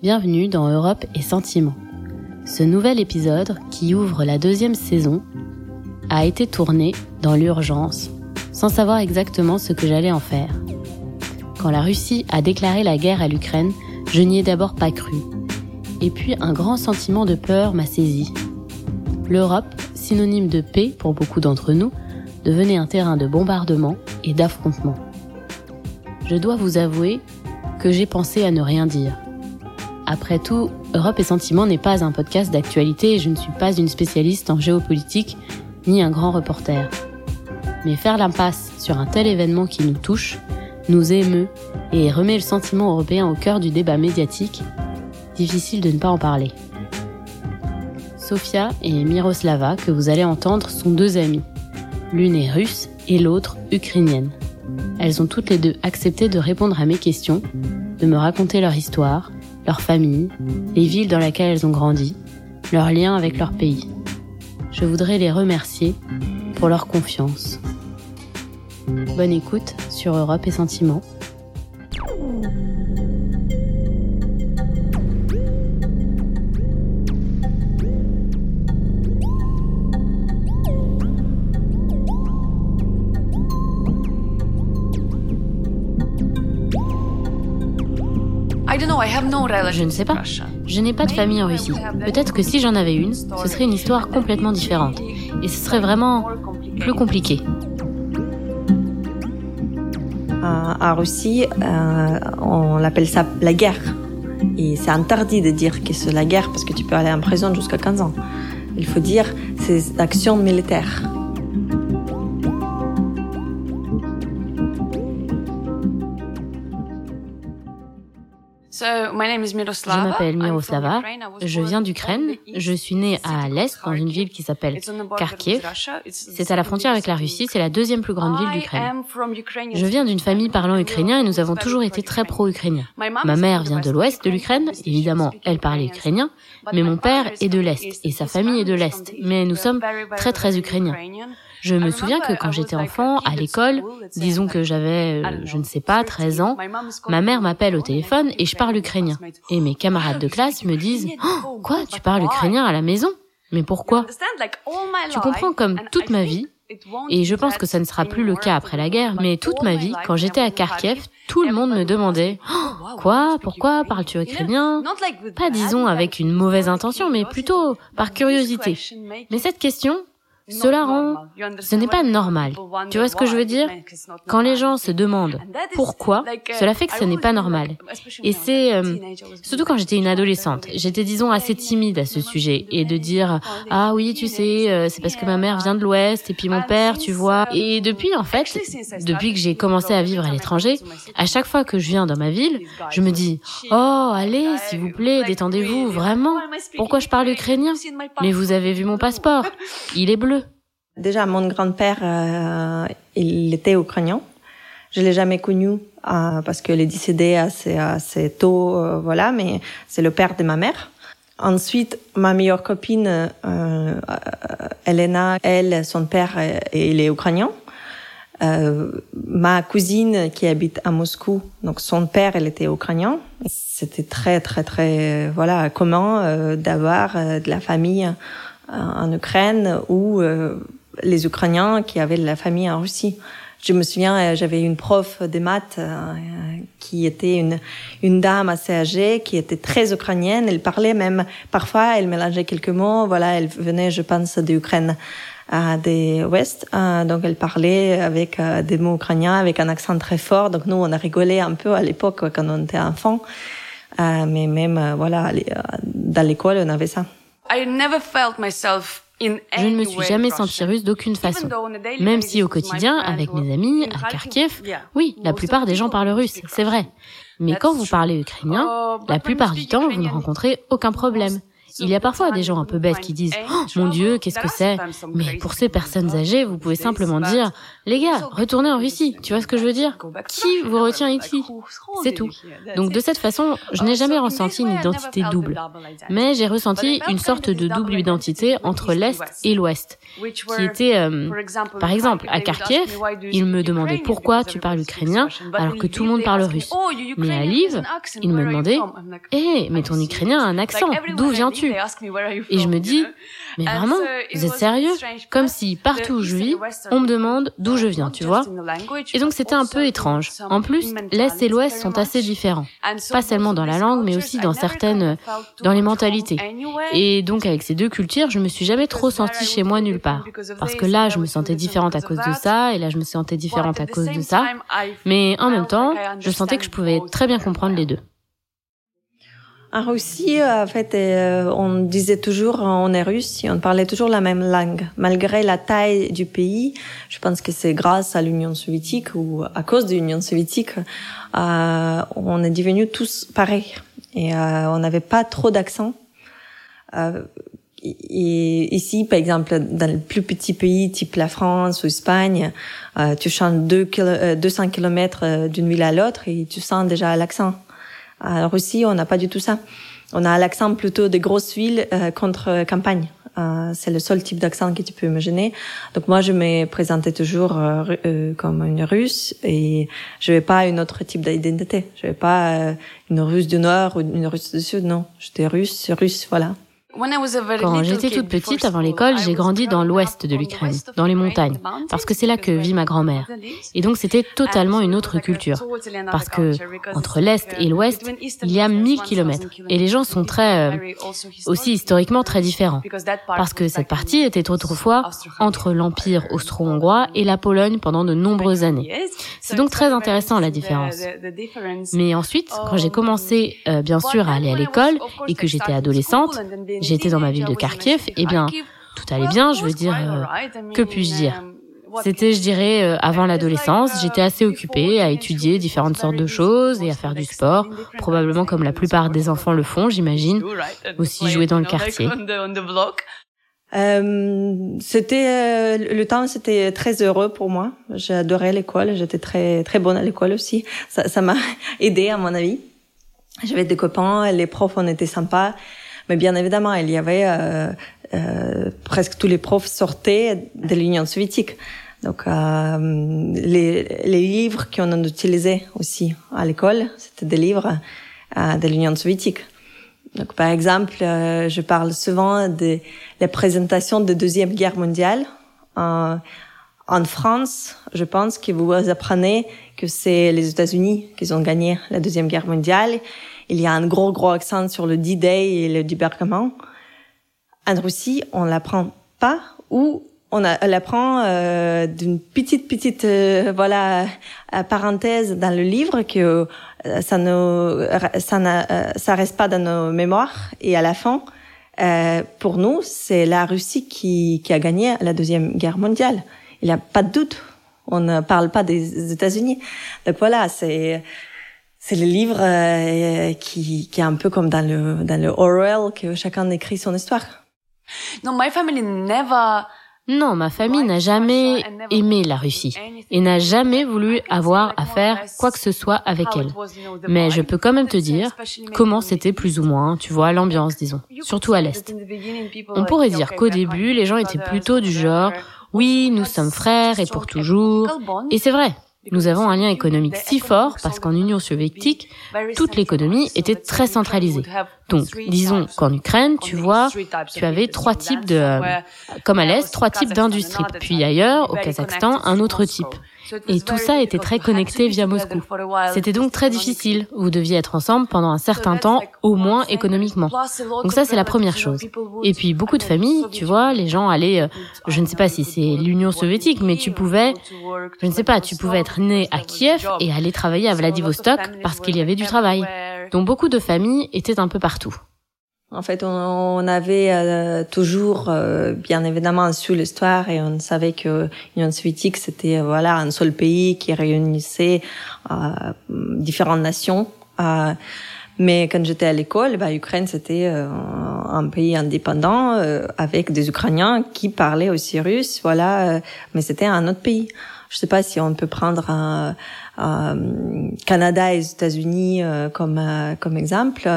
Bienvenue dans Europe et Sentiments. Ce nouvel épisode, qui ouvre la deuxième saison, a été tourné dans l'urgence, sans savoir exactement ce que j'allais en faire. Quand la Russie a déclaré la guerre à l'Ukraine, je n'y ai d'abord pas cru. Et puis un grand sentiment de peur m'a saisi. L'Europe, synonyme de paix pour beaucoup d'entre nous, devenait un terrain de bombardement et d'affrontement. Je dois vous avouer que j'ai pensé à ne rien dire. Après tout, Europe et Sentiments n'est pas un podcast d'actualité et je ne suis pas une spécialiste en géopolitique ni un grand reporter. Mais faire l'impasse sur un tel événement qui nous touche, nous émeut et remet le sentiment européen au cœur du débat médiatique, difficile de ne pas en parler. Sofia et Miroslava, que vous allez entendre, sont deux amies. L'une est russe et l'autre ukrainienne. Elles ont toutes les deux accepté de répondre à mes questions, de me raconter leur histoire, leur famille, les villes dans lesquelles elles ont grandi, leurs liens avec leur pays. Je voudrais les remercier pour leur confiance. Bonne écoute sur Europe et Sentiments. Je ne sais pas. Je n'ai pas de famille en Russie. Peut-être que si j'en avais une, ce serait une histoire complètement différente. Et ce serait vraiment plus compliqué. En Russie, euh, on l'appelle ça la guerre. Et c'est interdit de dire que c'est la guerre parce que tu peux aller en prison jusqu'à 15 ans. Il faut dire c'est action militaire. Je m'appelle Miroslava, je viens d'Ukraine, je suis née à l'est dans une ville qui s'appelle Kharkiv. C'est à la frontière avec la Russie, c'est la deuxième plus grande ville d'Ukraine. Je viens d'une famille parlant ukrainien et nous avons toujours été très pro-ukrainiens. Ma mère vient de l'ouest de l'Ukraine, évidemment elle parlait ukrainien, mais mon père est de l'est et sa famille est de l'est, mais nous sommes très très ukrainiens. Je me souviens que quand j'étais enfant, à l'école, disons que j'avais, euh, je ne sais pas, 13 ans, ma mère m'appelle au téléphone et je parle ukrainien. Et mes camarades de classe me disent oh, Quoi, tu parles ukrainien à la maison? Mais pourquoi? Tu comprends comme toute ma vie, et je pense que ça ne sera plus le cas après la guerre, mais toute ma vie, quand j'étais à Kharkiv, tout le monde me demandait oh, Quoi Pourquoi parles-tu ukrainien? Pas disons avec une mauvaise intention, mais plutôt par curiosité. Mais cette question, cela rend, ce n'est pas normal. Tu vois ce que je veux dire? Quand les gens se demandent pourquoi, cela fait que ce n'est pas normal. Et c'est, euh, surtout quand j'étais une adolescente, j'étais disons assez timide à ce sujet et de dire ah oui tu sais euh, c'est parce que ma mère vient de l'Ouest et puis mon père tu vois. Et depuis en fait, depuis que j'ai commencé à vivre à l'étranger, à chaque fois que je viens dans ma ville, je me dis oh allez s'il vous plaît détendez-vous vraiment. Pourquoi je parle ukrainien? Mais vous avez vu mon passeport, il est bleu. Déjà, mon grand-père, euh, il était ukrainien. Je l'ai jamais connu euh, parce qu'il est décédé assez, assez tôt, euh, voilà, mais c'est le père de ma mère. Ensuite, ma meilleure copine, euh, Elena, elle, son père, il est ukrainien. Euh, ma cousine qui habite à Moscou, donc son père, elle était ukrainien. C'était très, très, très, voilà, commun d'avoir de la famille en Ukraine ou les Ukrainiens qui avaient de la famille en Russie. Je me souviens, euh, j'avais une prof de maths euh, qui était une, une dame assez âgée, qui était très ukrainienne. Elle parlait même, parfois, elle mélangeait quelques mots. Voilà, elle venait, je pense, d'Ukraine, euh, des Ouest. Euh, donc, elle parlait avec des mots ukrainiens, avec un accent très fort. Donc, nous, on a rigolé un peu à l'époque quand on était enfant. mais même, voilà, dans l'école, on avait ça. I never felt myself je ne me suis jamais sentie russe d'aucune façon. Même si au quotidien, avec mes amis, à Kharkiv, oui, la plupart des gens parlent russe, c'est vrai. Mais quand vous parlez ukrainien, oh, la plupart du temps, vous ne rencontrez aucun problème. Il y a parfois des gens un peu bêtes qui disent oh, Mon Dieu, qu'est-ce que c'est Mais pour ces personnes âgées, vous pouvez simplement dire Les gars, retournez en Russie. Tu vois ce que je veux dire Qui vous retient ici C'est tout. Donc de cette façon, je n'ai jamais ressenti une identité double. Mais j'ai ressenti une sorte de double identité entre l'Est et l'Ouest. Qui étaient, euh, par exemple, à Kharkiv, ils me demandaient pourquoi tu parles ukrainien alors que tout le monde parle russe. Mais à Lviv, ils me demandaient, hé, mais ton ukrainien a un accent, d'où viens-tu? Et je me dis, mais vraiment, vous êtes sérieux? Comme si partout où je vis, on me demande d'où je viens, tu vois? Et donc c'était un peu étrange. En plus, l'Est et l'Ouest sont assez différents. Pas seulement dans la langue, mais aussi dans certaines, dans les mentalités. Et donc avec ces deux cultures, je me suis jamais trop sentie chez moi nulle part. Parce que là, je me sentais différente à cause de ça, et là, je me sentais différente à cause de ça. Mais en même temps, je sentais que je pouvais très bien comprendre les deux. En Russie, en fait, euh, on disait toujours on est russe et on parlait toujours la même langue. Malgré la taille du pays, je pense que c'est grâce à l'Union soviétique ou à cause de l'Union soviétique, euh, on est devenus tous pareils. Et euh, on n'avait pas trop d'accent. Euh, et ici, par exemple, dans les plus petits pays, type la France ou l'Espagne, euh, tu chantes deux 200 km d'une ville à l'autre et tu sens déjà l'accent. En Russie, on n'a pas du tout ça. On a l'accent plutôt des grosses villes euh, contre campagne. Euh, c'est le seul type d'accent que tu peux imaginer. Donc moi, je me présentais toujours euh, euh comme une Russe et je vais pas une autre type d'identité. Je vais pas euh, une Russe du Nord ou une Russe du Sud. Non, j'étais Russe, Russe, voilà. Quand j'étais toute petite, avant l'école, j'ai grandi dans l'ouest de l'Ukraine, dans les montagnes, parce que c'est là que vit ma grand-mère. Et donc c'était totalement une autre culture, parce que entre l'est et l'ouest, il y a 1000 kilomètres, et les gens sont très, euh, aussi historiquement très différents, parce que cette partie était autrefois entre l'empire austro-hongrois et la Pologne pendant de nombreuses années. C'est donc très intéressant la différence. Mais ensuite, quand j'ai commencé, euh, bien sûr, à aller à l'école et que j'étais adolescente, j'étais dans ma ville de Kharkiv, eh bien, tout allait bien, je veux dire, euh, que puis-je dire? C'était, je dirais, euh, avant l'adolescence, j'étais assez occupée à étudier différentes sortes de choses et à faire du sport, probablement comme la plupart des enfants le font, j'imagine, aussi jouer dans le quartier. Euh, c'était le temps, c'était très heureux pour moi. J'adorais l'école, j'étais très très bonne à l'école aussi. Ça, ça m'a aidé à mon avis. J'avais des copains, les profs on était sympas. Mais bien évidemment, il y avait euh, euh, presque tous les profs sortaient de l'Union soviétique. Donc euh, les, les livres qu'on a utilisés aussi à l'école, c'était des livres euh, de l'Union soviétique. Donc par exemple, euh, je parle souvent de la présentation de deuxième guerre mondiale. en France, je pense que vous apprenez que c'est les États-Unis qui ont gagné la deuxième guerre mondiale il y a un gros, gros accent sur le D-Day et le débarquement. En Russie, on l'apprend pas ou on, l'apprend euh, d'une petite, petite, euh, voilà, euh, parenthèse dans le livre que euh, ça ne, ça, ça reste pas dans nos mémoires. Et à la fin, pour nous, c'est la Russie qui, qui a gagné la deuxième guerre mondiale. Il n'y a pas de doute. On ne parle pas des États-Unis. Donc voilà, c'est c'est le livre euh, qui, qui est un peu comme dans le dans le Orwell que chacun écrit son histoire. Non, my family never non, ma famille n'a jamais aimé la Russie et n'a jamais voulu avoir à faire quoi que ce soit avec elle. Mais je peux quand même te dire comment c'était plus ou moins, tu vois, l'ambiance, disons, surtout à l'Est. On pourrait dire qu'au début, les gens étaient plutôt du genre, oui, nous sommes frères et pour toujours. Et c'est vrai, nous avons un lien économique si fort parce qu'en Union soviétique, toute l'économie était très centralisée. Donc, disons qu'en Ukraine, tu vois, tu avais trois types de, comme à l'Est, trois types d'industries. Puis ailleurs, au Kazakhstan, un autre type. Et tout ça était très connecté via Moscou. C'était donc très difficile. Vous deviez être ensemble pendant un certain temps, au moins économiquement. Donc ça, c'est la première chose. Et puis beaucoup de familles, tu vois, les gens allaient, euh, je ne sais pas si c'est l'Union soviétique, mais tu pouvais, je ne sais pas, tu pouvais être né à Kiev et aller travailler à Vladivostok parce qu'il y avait du travail. Donc beaucoup de familles étaient un peu partout. En fait, on, avait euh, toujours, euh, bien évidemment, su l'histoire et on savait que l'Union soviétique, c'était euh, voilà un seul pays qui réunissait différentes nations. mais quand j'étais à l'école, bah, Ukraine, c'était un pays indépendant avec des Ukrainiens qui parlaient aussi russe, voilà. mais c'était un autre pays. Je sais pas si on peut prendre Canada et les États-Unis comme comme exemple.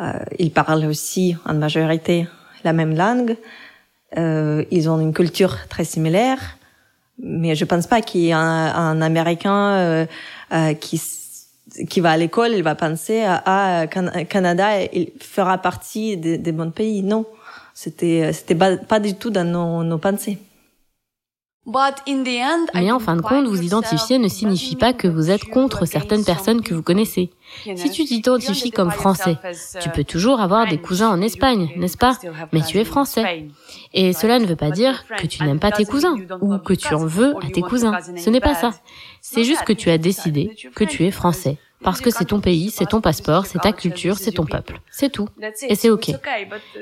Euh, ils parlent aussi en majorité la même langue. Euh, ils ont une culture très similaire, mais je pense pas qu'il y ait un, un Américain euh, qui qui va à l'école, il va penser à, à Canada, il fera partie des, des bons pays. Non, c'était c'était pas, pas du tout dans nos, nos pensées. Mais en fin de compte, vous identifier ne signifie pas que vous êtes contre certaines personnes que vous connaissez. Si tu t'identifies comme français, tu peux toujours avoir des cousins en Espagne, n'est-ce pas? Mais tu es français. Et cela ne veut pas dire que tu n'aimes pas tes cousins ou que tu en veux à tes cousins. Ce n'est pas ça. C'est juste que tu as décidé que tu es français. Parce que c'est ton pays, c'est ton passeport, c'est ta culture, c'est ton peuple. C'est tout. Et c'est ok.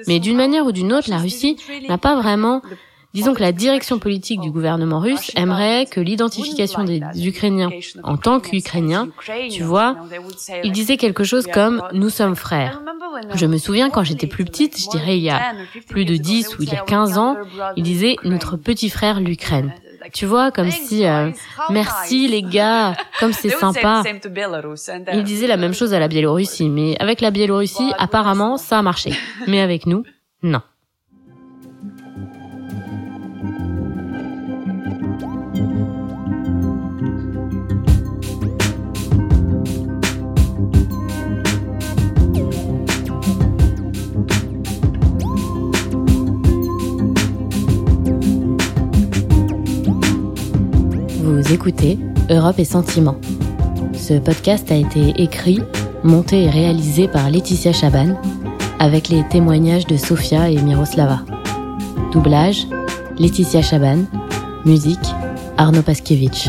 Mais d'une manière ou d'une autre, la Russie n'a pas vraiment Disons que la direction politique du gouvernement russe aimerait que l'identification des Ukrainiens en tant qu'Ukrainiens, tu vois, il disait quelque chose comme « nous sommes frères ». Je me souviens quand j'étais plus petite, je dirais il y a plus de 10 ou il y a 15 ans, il disait « notre petit frère l'Ukraine ». Tu vois, comme si euh, merci les gars, comme c'est sympa. Il disait la même chose à la Biélorussie, mais avec la Biélorussie, apparemment, ça a marché. Mais avec nous, non. Écoutez Europe et Sentiments. Ce podcast a été écrit, monté et réalisé par Laetitia Chaban, avec les témoignages de Sofia et Miroslava. Doublage, Laetitia Chaban. Musique, Arnaud Paskiewicz.